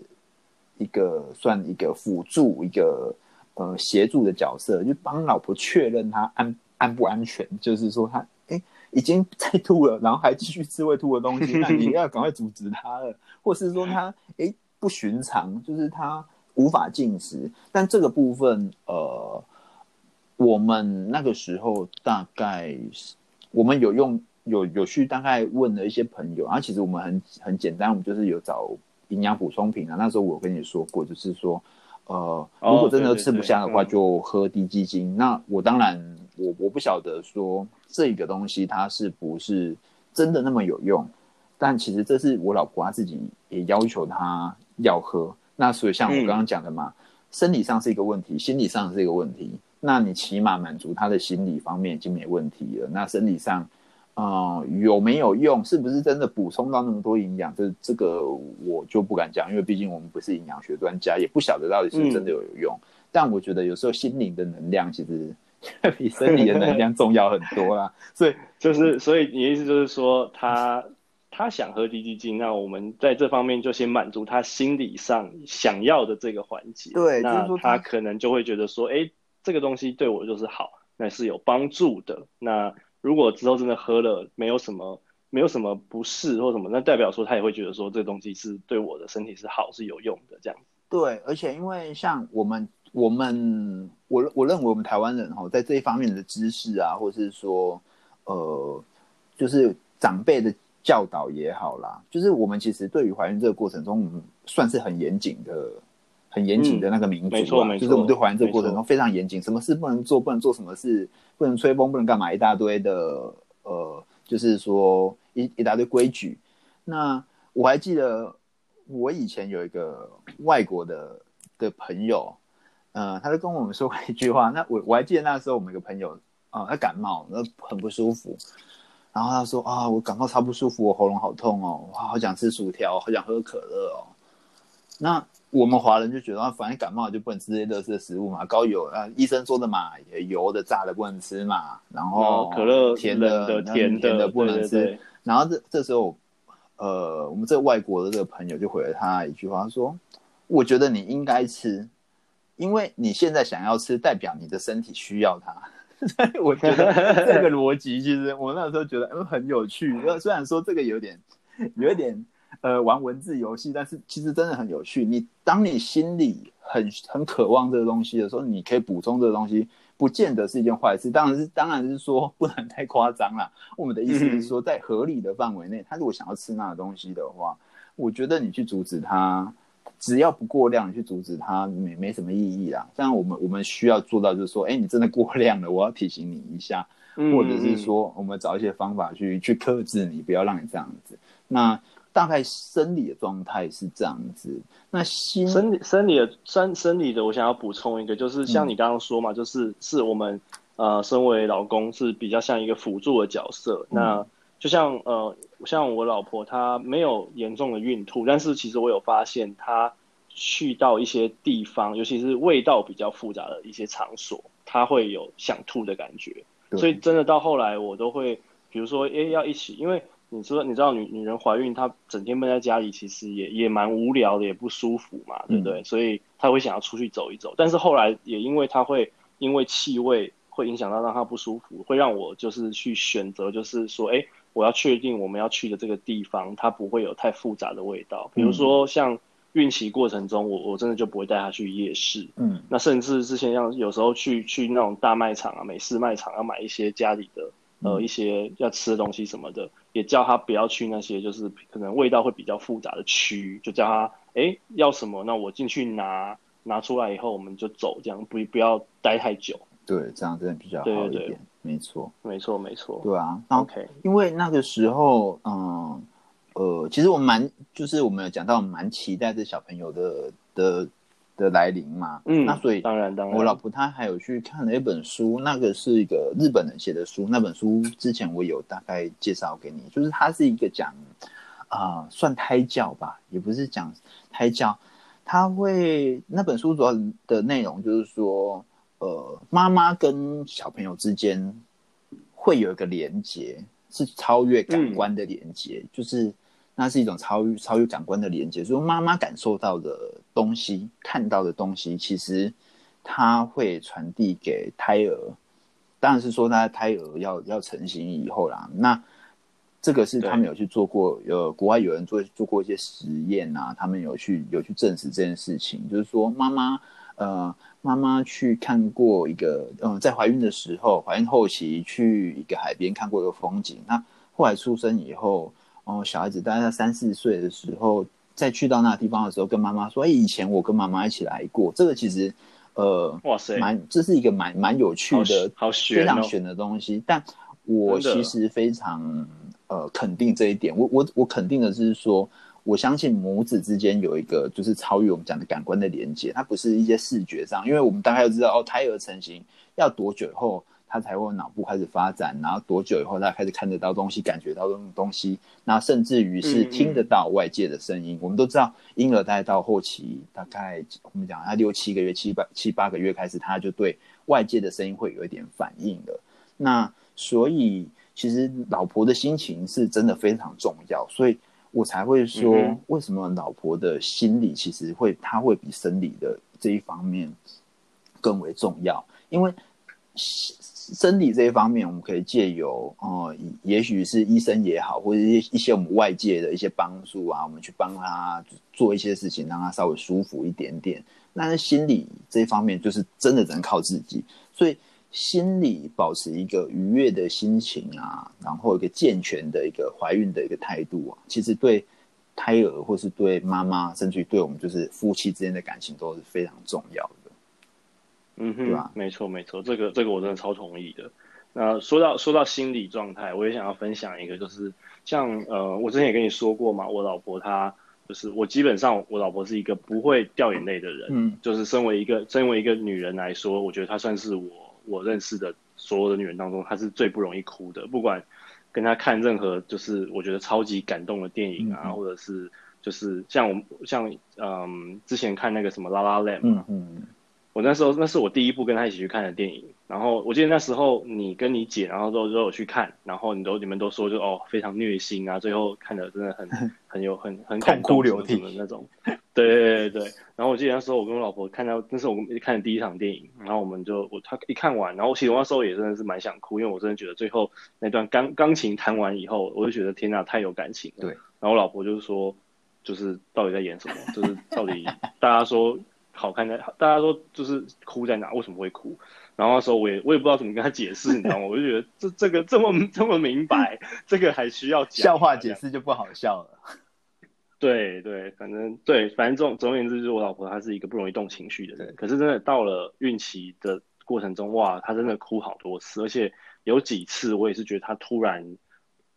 一个算一个辅助一个呃协助的角色，就帮老婆确认他安。安不安全？就是说他哎、欸，已经在吐了，然后还继续吃会吐的东西，那你 要赶快阻止他了。或是说他哎、欸、不寻常，就是他无法进食。但这个部分，呃，我们那个时候大概我们有用有有去大概问了一些朋友，然后其实我们很很简单，我们就是有找营养补充品啊。那时候我跟你说过，就是说呃，如果真的吃不下的话，就喝滴鸡精。那我当然。我我不晓得说这个东西它是不是真的那么有用，但其实这是我老婆她自己也要求她要喝。那所以像我刚刚讲的嘛，嗯、生理上是一个问题，心理上是一个问题。那你起码满足他的心理方面已经没问题了。那生理上，呃，有没有用？是不是真的补充到那么多营养？这这个我就不敢讲，因为毕竟我们不是营养学专家，也不晓得到底是不是真的有用。嗯、但我觉得有时候心灵的能量其实。比生理的能量重要很多啦，所以就是，所以你的意思就是说，他他想喝滴鸡精，那我们在这方面就先满足他心理上想要的这个环节。对，那他可能就会觉得说，哎、欸，这个东西对我就是好，那是有帮助的。那如果之后真的喝了，没有什么没有什么不适或什么，那代表说他也会觉得说，这个东西是对我的身体是好是有用的这样。对，而且因为像我们。我们我我认为我们台湾人哈，在这一方面的知识啊，或是说，呃，就是长辈的教导也好啦，就是我们其实对于怀孕这个过程中，算是很严谨的、很严谨的那个民族啊，嗯、就是我们对怀孕这个过程中非常严谨，什么事不能做，不能做什么事，不能吹风，不能干嘛，一大堆的呃，就是说一一大堆规矩。那我还记得我以前有一个外国的的朋友，呃，他就跟我们说过一句话。那我我还记得那时候我们一个朋友啊、呃，他感冒，那很不舒服。然后他说啊，我感冒超不舒服，我喉咙好痛哦，我好想吃薯条，好想喝可乐哦。那我们华人就觉得，反正感冒就不能吃这些垃圾食物嘛，高油啊，医生说的嘛，油的、炸的不能吃嘛。然后可乐甜的、的甜的、甜的不能吃。对对对，然后这这时候，呃，我们这个外国的这个朋友就回了他一句话，说：“我觉得你应该吃，因为你现在想要吃，代表你的身体需要它。” 所以我觉得这个 逻辑，其实我那时候觉得嗯很有趣。虽然说这个有点，有一点呃玩文字游戏，但是其实真的很有趣。你当你心里很很渴望这个东西的时候，你可以补充这个东西，不见得是一件坏事。当然是，当然是说不能太夸张了。我们的意思是说，在合理的范围内，他如果想要吃那个东西的话，我觉得你去阻止他。只要不过量，去阻止它没没什么意义啦。当然，我们我们需要做到就是说，哎、欸，你真的过量了，我要提醒你一下，嗯、或者是说，我们找一些方法去去克制你，不要让你这样子。那大概生理的状态是这样子。那心生理生理的生生理的，我想要补充一个，就是像你刚刚说嘛，嗯、就是是我们呃，身为老公是比较像一个辅助的角色。嗯、那就像呃，像我老婆她没有严重的孕吐，但是其实我有发现她去到一些地方，尤其是味道比较复杂的一些场所，她会有想吐的感觉。所以真的到后来，我都会比如说，诶，要一起，因为你说你知道女女人怀孕，她整天闷在家里，其实也也蛮无聊的，也不舒服嘛，对不对？嗯、所以她会想要出去走一走。但是后来也因为她会因为气味会影响到让她不舒服，会让我就是去选择，就是说，诶。我要确定我们要去的这个地方，它不会有太复杂的味道。比如说像孕期过程中，我我真的就不会带他去夜市。嗯，那甚至之前像有时候去去那种大卖场啊、美式卖场要买一些家里的呃一些要吃的东西什么的，也叫他不要去那些就是可能味道会比较复杂的区域，就叫他哎要什么，那我进去拿拿出来以后我们就走，这样不不要待太久。对，这样真的比较好一点。没错，没错，没错。对啊，OK。因为那个时候，嗯，呃，其实我蛮，就是我们有讲到，蛮期待这小朋友的的的来临嘛。嗯，那所以当然，当然，我老婆她还有去看了一本书，那个是一个日本人写的书。那本书之前我有大概介绍给你，就是它是一个讲啊、呃，算胎教吧，也不是讲胎教。他会那本书主要的内容就是说。呃，妈妈跟小朋友之间会有一个连接，是超越感官的连接，嗯、就是那是一种超越超越感官的连接。所以妈妈感受到的东西、看到的东西，其实它会传递给胎儿。当然是说，他胎儿要要成型以后啦，那这个是他们有去做过，呃，国外有人做做过一些实验啊，他们有去有去证实这件事情，就是说妈妈呃。妈妈去看过一个，嗯，在怀孕的时候，怀孕后期去一个海边看过一个风景。那后来出生以后，哦，小孩子大概在三四岁的时候，再去到那个地方的时候，跟妈妈说：“哎，以前我跟妈妈一起来过。”这个其实，呃，哇塞，蛮，这是一个蛮蛮有趣的、好非常玄的东西。但我其实非常呃肯定这一点。我我我肯定的是说。我相信母子之间有一个就是超越我们讲的感官的连接，它不是一些视觉上，因为我们大概都知道哦，胎儿成型要多久以后他才会脑部开始发展，然后多久以后他开始看得到东西、感觉到这种东西，那甚至于是听得到外界的声音。嗯嗯，我们都知道，婴儿大概到后期大概我们讲他六七个月、七八七八个月开始，他就对外界的声音会有一点反应了。那所以其实老婆的心情是真的非常重要，所以。我才会说，为什么老婆的心理其实会，她会比生理的这一方面更为重要。因为生理这一方面，我们可以借由哦、呃，也许是医生也好，或者一一些我们外界的一些帮助啊，我们去帮他做一些事情，让他稍微舒服一点点。但是心理这一方面，就是真的只能靠自己，所以。心理保持一个愉悦的心情啊，然后一个健全的一个怀孕的一个态度啊，其实对胎儿或是对妈妈，甚至于对我们就是夫妻之间的感情都是非常重要的。嗯哼，对吧？没错没错，这个这个我真的超同意的。那说到说到心理状态，我也想要分享一个，就是像呃，我之前也跟你说过嘛，我老婆她就是我基本上我老婆是一个不会掉眼泪的人，嗯，就是身为一个身为一个女人来说，我觉得她算是我我认识的所有的女人当中，她是最不容易哭的，不管跟她看任何就是我觉得超级感动的电影啊，嗯、或者是就是像我们像嗯之前看那个什么拉拉 Land 嘛，嗯。嗯我那时候那是我第一部跟她一起去看的电影，然后我记得那时候你跟你姐，然后都都有去看，然后你都你们都说就哦非常虐心啊，最后看的真的很 很有很很感动什么什那种，对对对对。然后我记得那时候我跟我老婆看到那是我们看的第一场电影，然后我们就我他一看完，然后其实我那时候也真的是蛮想哭，因为我真的觉得最后那段钢钢琴弹完以后，我就觉得天呐太有感情了。对。然后我老婆就是说，就是到底在演什么？就是到底大家说。好看在，大家说就是哭在哪？为什么会哭？然后那时候我也我也不知道怎么跟他解释，你知道吗？我就觉得这这个这么这么明白，这个还需要讲笑话解释就不好笑了。对对，反正对，反正总总而言之，就是我老婆她是一个不容易动情绪的人。可是真的到了孕期的过程中，哇，她真的哭好多次，而且有几次我也是觉得她突然，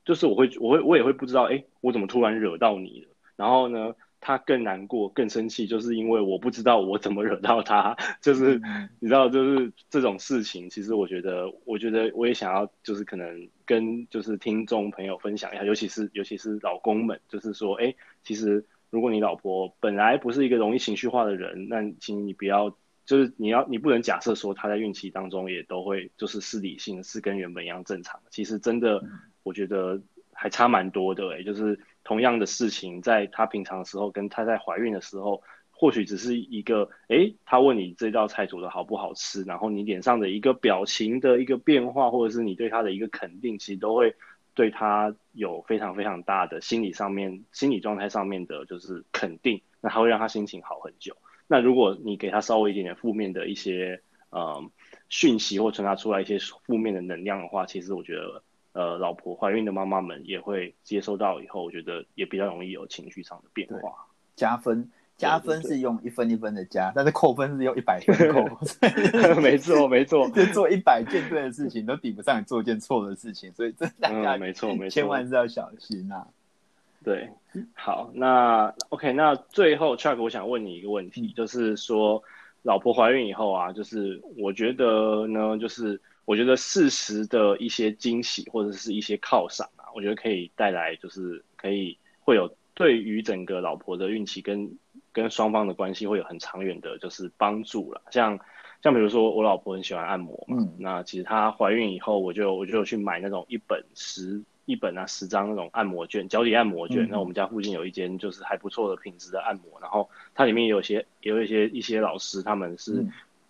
就是我会我会我也会不知道，哎，我怎么突然惹到你了？然后呢？他更难过、更生气，就是因为我不知道我怎么惹到他。就是你知道，就是这种事情，其实我觉得，我觉得我也想要，就是可能跟就是听众朋友分享一下，尤其是尤其是老公们，就是说，哎，其实如果你老婆本来不是一个容易情绪化的人，那请你不要，就是你要你不能假设说她在孕期当中也都会就是是理性，是跟原本一样正常。其实真的，我觉得还差蛮多的，哎，就是。同样的事情，在她平常的时候，跟她在怀孕的时候，或许只是一个，诶，她问你这道菜煮的好不好吃，然后你脸上的一个表情的一个变化，或者是你对她的一个肯定，其实都会对她有非常非常大的心理上面、心理状态上面的，就是肯定，那她会让她心情好很久。那如果你给她稍微一点点负面的一些，呃，讯息或传达出来一些负面的能量的话，其实我觉得。呃，老婆怀孕的妈妈们也会接收到以后，我觉得也比较容易有情绪上的变化。加分，加分是用一分一分的加，但是扣分是用一百分扣。没错，没错，就做一百件对的事情都抵不上你做一件错的事情，所以这大家、嗯、没错，没错，千万是要小心啊。对，好，那 OK，那最后 Chuck，我想问你一个问题，就是说，老婆怀孕以后啊，就是我觉得呢，就是。我觉得适时的一些惊喜或者是一些犒赏啊，我觉得可以带来，就是可以会有对于整个老婆的运气跟跟双方的关系会有很长远的，就是帮助了。像像比如说我老婆很喜欢按摩嘛，嗯，那其实她怀孕以后，我就我就去买那种一本十一本啊十张那种按摩券，脚底按摩券。那、嗯、我们家附近有一间就是还不错的品质的按摩，然后它里面有些也有一些一些老师他们是。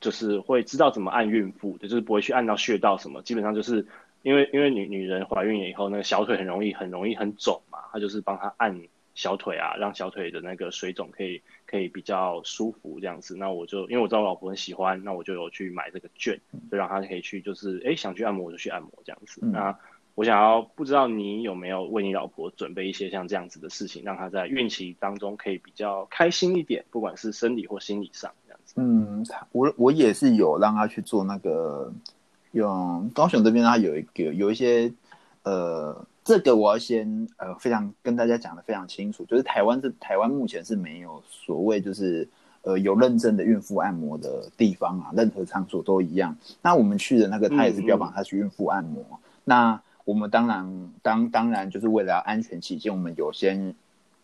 嗯就是会知道怎么按孕妇的，就是不会去按到穴道什么，基本上就是因为因为女女人怀孕以后，那个小腿很容易很容易很肿嘛，他就是帮她按小腿啊，让小腿的那个水肿可以可以比较舒服这样子。那我就因为我知道我老婆很喜欢，那我就有去买这个券，就让她可以去就是哎想去按摩我就去按摩这样子。嗯、那我想要不知道你有没有为你老婆准备一些像这样子的事情，让她在孕期当中可以比较开心一点，不管是生理或心理上。嗯，我我也是有让他去做那个，用高雄这边他有一个有一些，呃，这个我要先呃非常跟大家讲的非常清楚，就是台湾是台湾目前是没有所谓就是呃有认证的孕妇按摩的地方啊，任何场所都一样。那我们去的那个他也是标榜他是孕妇按摩，嗯嗯，那我们当然当当然就是为了要安全起见，我们有先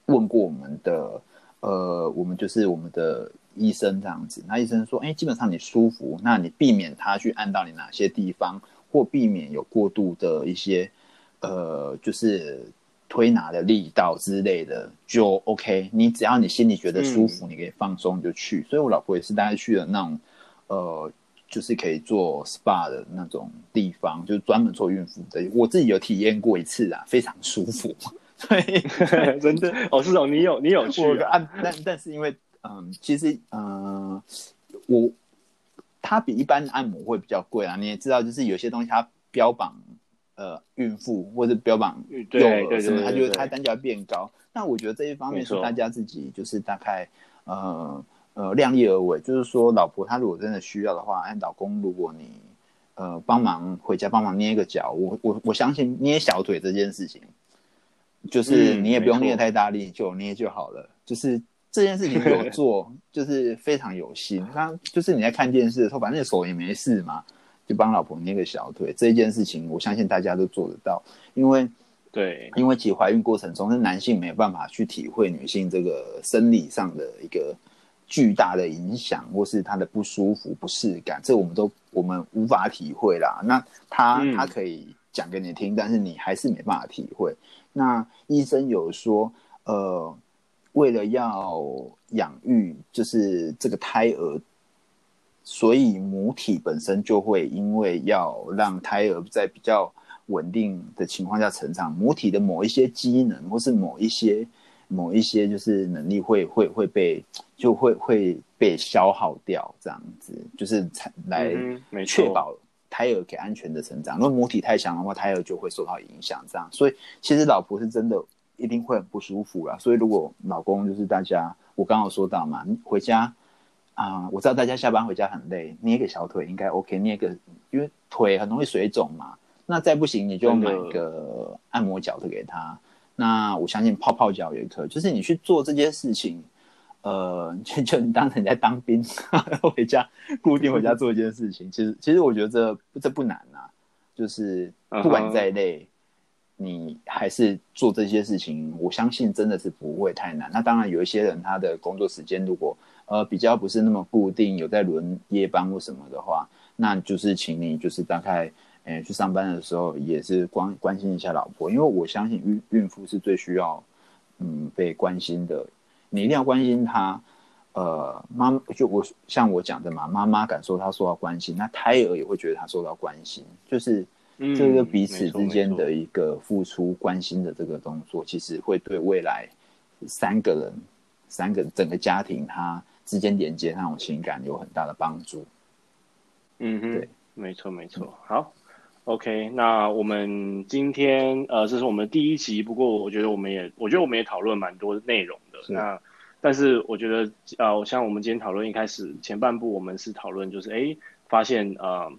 问过我们的呃我们就是我们的。医生这样子，那医生说，哎、欸，基本上你舒服，那你避免他去按到你哪些地方，或避免有过度的一些，呃，就是推拿的力道之类的，就 OK。你只要你心里觉得舒服，嗯、你可以放松就去。所以我老婆也是大概去了那种，呃，就是可以做 SPA 的那种地方，就是专门做孕妇的。我自己有体验过一次啊，非常舒服。所以 真的，哦，是哦，你有你有去按，但但是因为。嗯，其实，嗯，我它比一般的按摩会比较贵啊。你也知道，就是有些东西它标榜呃孕妇或者标榜幼儿什么，他觉得他单价变高。那我觉得这一方面是大家自己就是大概呃呃量力而为，就是说老婆她如果真的需要的话，按，老公如果你呃帮忙回家帮忙捏个脚，我我我相信捏小腿这件事情，就是你也不用捏太大力，就捏就好了，就是。这件事情有 做，就是非常有心。他就是你在看电视的时候，反正手也没事嘛，就帮老婆捏个小腿。这件事情，我相信大家都做得到，因为对，因为其实怀孕过程中，是男性没有办法去体会女性这个生理上的一个巨大的影响，或是她的不舒服、不适感，这我们都我们无法体会啦。那他、嗯、他可以讲给你听，但是你还是没办法体会。那医生有说，呃。为了要养育，就是这个胎儿，所以母体本身就会因为要让胎儿在比较稳定的情况下成长，母体的某一些机能或是某一些某一些就是能力会会会被就会会被消耗掉，这样子就是才来确保胎儿可以安全的成长。如果母体太强的话，胎儿就会受到影响。这样，所以其实老婆是真的。一定会很不舒服啦，所以如果老公就是大家，我刚刚有说到嘛，回家啊、呃，我知道大家下班回家很累，捏个小腿应该 OK，捏个因为腿很容易水肿嘛，那再不行你就买个按摩脚的给他，那我相信泡泡脚也可以，就是你去做这件事情，呃，就就你当成你在当兵，回家固定回家做一件事情，其实其实我觉得这这不难啊，就是不管你再累。Uh huh. 你还是做这些事情，我相信真的是不会太难。那当然有一些人他的工作时间如果呃比较不是那么固定，有在轮夜班或什么的话，那就是请你就是大概呃、去上班的时候也是关关心一下老婆，因为我相信孕孕妇是最需要嗯被关心的，你一定要关心她。呃，妈就我像我讲的嘛，妈妈感受她受到关心，那胎儿也会觉得她受到关心，就是。这个彼此之间的一个付出、关心的这个动作，其实会对未来三个人、三个整个家庭他之间连接那种情感有很大的帮助。嗯哼，对，没错没错。好，OK，那我们今天呃，这是我们第一集，不过我觉得我们也，我觉得我们也讨论蛮多内容的。是那但是我觉得呃，像我们今天讨论一开始前半部，我们是讨论就是哎，发现呃。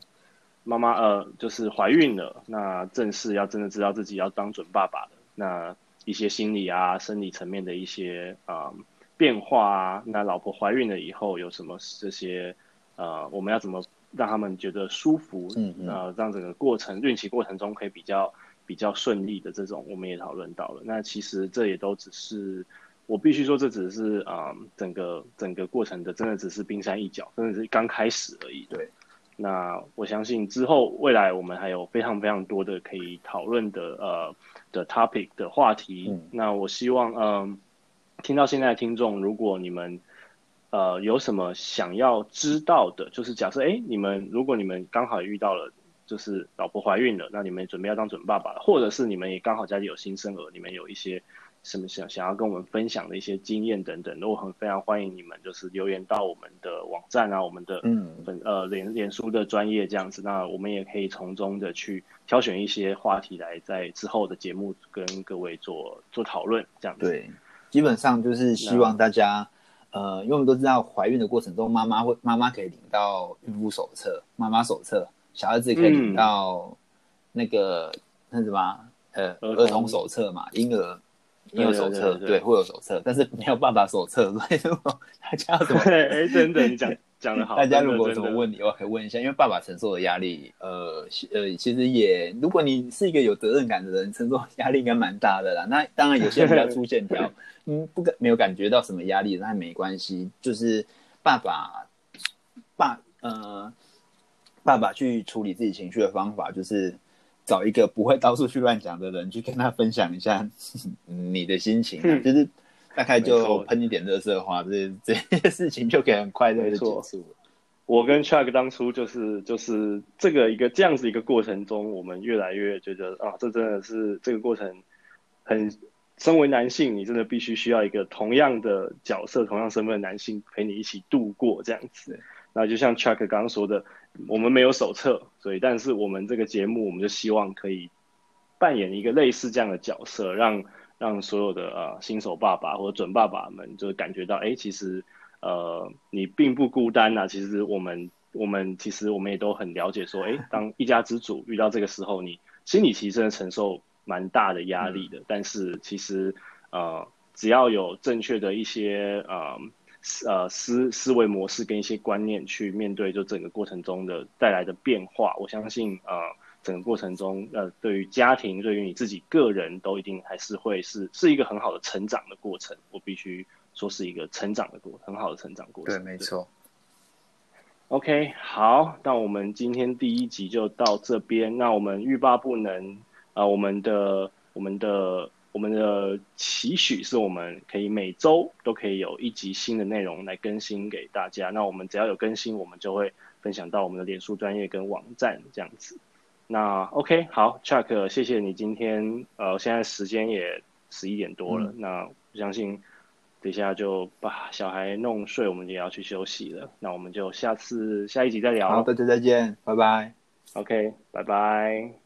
妈妈呃，就是怀孕了，那正式要真的知道自己要当准爸爸的，那一些心理啊、生理层面的一些啊、呃、变化啊，那老婆怀孕了以后有什么这些呃，我们要怎么让他们觉得舒服？嗯，嗯，呃，让整个过程孕期过程中可以比较比较顺利的这种，我们也讨论到了。那其实这也都只是，我必须说，这只是啊、呃，整个整个过程的真的只是冰山一角，真的是刚开始而已。对。那我相信之后未来我们还有非常非常多的可以讨论的呃的 topic 的话题。嗯、那我希望嗯、呃，听到现在的听众，如果你们呃有什么想要知道的，就是假设哎，你们如果你们刚好遇到了就是老婆怀孕了，那你们准备要当准爸爸了，或者是你们也刚好家里有新生儿，你们有一些。什么想想要跟我们分享的一些经验等等，都很非常欢迎你们，就是留言到我们的网站啊，我们的粉呃脸脸书的专业这样子，那我们也可以从中的去挑选一些话题来在之后的节目跟各位做做讨论这样子。对，基本上就是希望大家呃，因为我们都知道怀孕的过程中，妈妈会妈妈可以领到孕妇手册、妈妈手册，小孩子可以领到那个、嗯、那什么呃儿童手册嘛，婴儿。婴儿手册对，会有手册，但是没有爸爸手册，所以如果大家要怎么？哎，真的，你讲 讲的好。大家如果有什么问题，我可以问一下，因为爸爸承受的压力，呃呃，其实也，如果你是一个有责任感的人，承受压力应该蛮大的啦。那当然，有些人比较粗线条，嗯，不感没有感觉到什么压力，那没关系。就是爸爸爸呃，爸爸去处理自己情绪的方法，就是。找一个不会到处去乱讲的人，去跟他分享一下 你的心情，嗯、就是大概就喷一点热色话，错这 这些事情就可以很快乐的结束。我跟 Chuck 当初就是就是这个一个这样子一个过程中，我们越来越觉得啊，这真的是这个过程很，身为男性，你真的必须需要一个同样的角色、同样身份的男性陪你一起度过这样子。那就像 Chuck 刚刚说的。我们没有手册，所以但是我们这个节目，我们就希望可以扮演一个类似这样的角色，让让所有的呃新手爸爸或者准爸爸们就感觉到，哎，其实呃你并不孤单呐、啊。其实我们我们其实我们也都很了解，说，哎，当一家之主遇到这个时候，你心理其实真的承受蛮大的压力的。嗯、但是其实呃只要有正确的一些呃。呃，思思维模式跟一些观念去面对，就整个过程中的带来的变化，我相信呃，整个过程中呃，对于家庭，对于你自己个人，都一定还是会是是一个很好的成长的过程。我必须说是一个成长的过，很好的成长过程。对，没错。OK，好，那我们今天第一集就到这边。那我们欲罢不能啊、呃，我们的我们的。我们的期许是我们可以每周都可以有一集新的内容来更新给大家。那我们只要有更新，我们就会分享到我们的脸书专业跟网站这样子。那 OK，好，Chuck，谢谢你今天。呃，现在时间也十一点多了，嗯、那我相信等一下就把小孩弄睡，我们也要去休息了。那我们就下次下一集再聊。好，大家再见，拜拜。OK，拜拜。